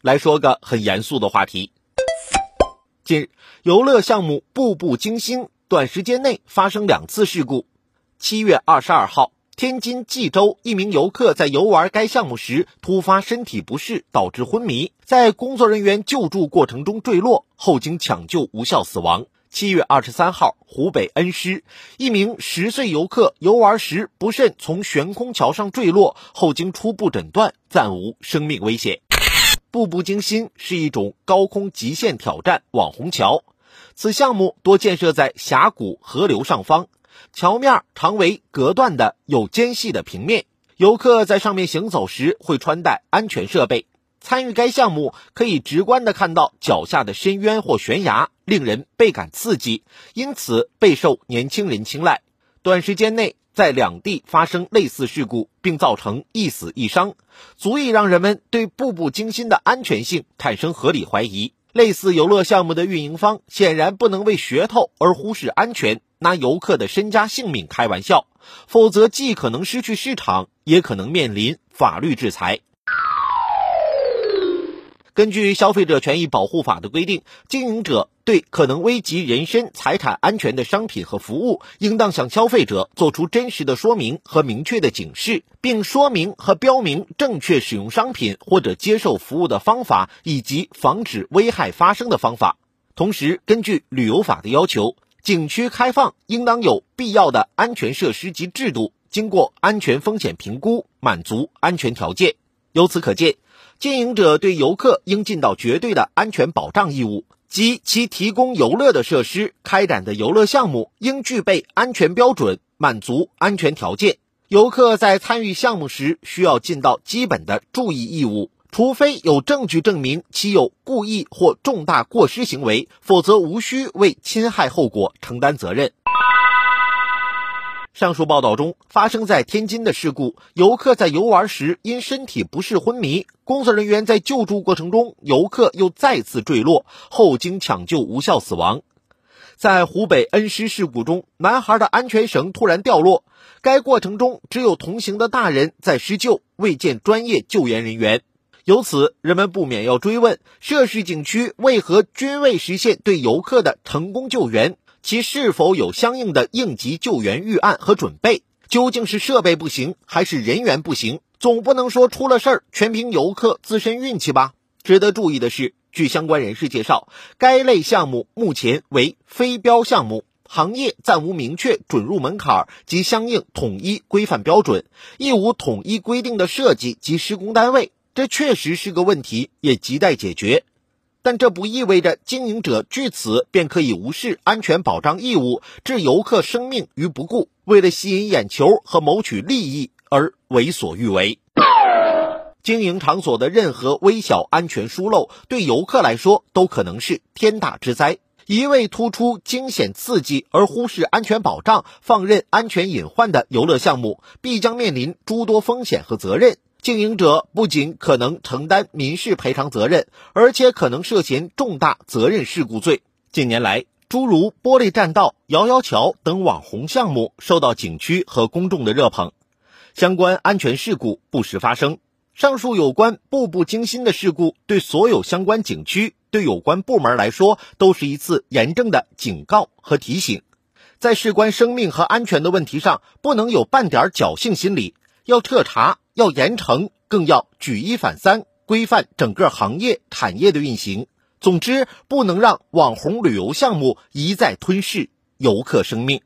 来说个很严肃的话题。近日，游乐项目“步步惊心”短时间内发生两次事故。七月二十二号，天津蓟州一名游客在游玩该项目时突发身体不适，导致昏迷，在工作人员救助过程中坠落，后经抢救无效死亡。七月二十三号，湖北恩施一名十岁游客游玩时不慎从悬空桥上坠落，后经初步诊断暂无生命危险。步步惊心是一种高空极限挑战网红桥，此项目多建设在峡谷、河流上方，桥面常为隔断的有间隙的平面，游客在上面行走时会穿戴安全设备。参与该项目可以直观的看到脚下的深渊或悬崖，令人倍感刺激，因此备受年轻人青睐。短时间内。在两地发生类似事故，并造成一死一伤，足以让人们对步步惊心的安全性产生合理怀疑。类似游乐项目的运营方显然不能为噱头而忽视安全，拿游客的身家性命开玩笑，否则既可能失去市场，也可能面临法律制裁。根据《消费者权益保护法》的规定，经营者对可能危及人身财产安全的商品和服务，应当向消费者做出真实的说明和明确的警示，并说明和标明正确使用商品或者接受服务的方法，以及防止危害发生的方法。同时，根据旅游法的要求，景区开放应当有必要的安全设施及制度，经过安全风险评估，满足安全条件。由此可见。经营者对游客应尽到绝对的安全保障义务，即其提供游乐的设施、开展的游乐项目应具备安全标准，满足安全条件。游客在参与项目时需要尽到基本的注意义务，除非有证据证明其有故意或重大过失行为，否则无需为侵害后果承担责任。上述报道中发生在天津的事故，游客在游玩时因身体不适昏迷，工作人员在救助过程中，游客又再次坠落，后经抢救无效死亡。在湖北恩施事故中，男孩的安全绳突然掉落，该过程中只有同行的大人在施救，未见专业救援人员。由此，人们不免要追问：涉事景区为何均未实现对游客的成功救援？其是否有相应的应急救援预案和准备？究竟是设备不行，还是人员不行？总不能说出了事儿全凭游客自身运气吧？值得注意的是，据相关人士介绍，该类项目目前为非标项目，行业暂无明确准入门槛及相应统一规范标准，亦无统一规定的设计及施工单位，这确实是个问题，也亟待解决。但这不意味着经营者据此便可以无视安全保障义务，置游客生命于不顾，为了吸引眼球和谋取利益而为所欲为。经营场所的任何微小安全疏漏，对游客来说都可能是天大之灾。一味突出惊险刺激而忽视安全保障，放任安全隐患的游乐项目，必将面临诸多风险和责任。经营者不仅可能承担民事赔偿责任，而且可能涉嫌重大责任事故罪。近年来，诸如玻璃栈道、摇摇桥等网红项目受到景区和公众的热捧，相关安全事故不时发生。上述有关步步惊心的事故，对所有相关景区、对有关部门来说，都是一次严正的警告和提醒。在事关生命和安全的问题上，不能有半点侥幸心理，要彻查。要严惩，更要举一反三，规范整个行业产业的运行。总之，不能让网红旅游项目一再吞噬游客生命。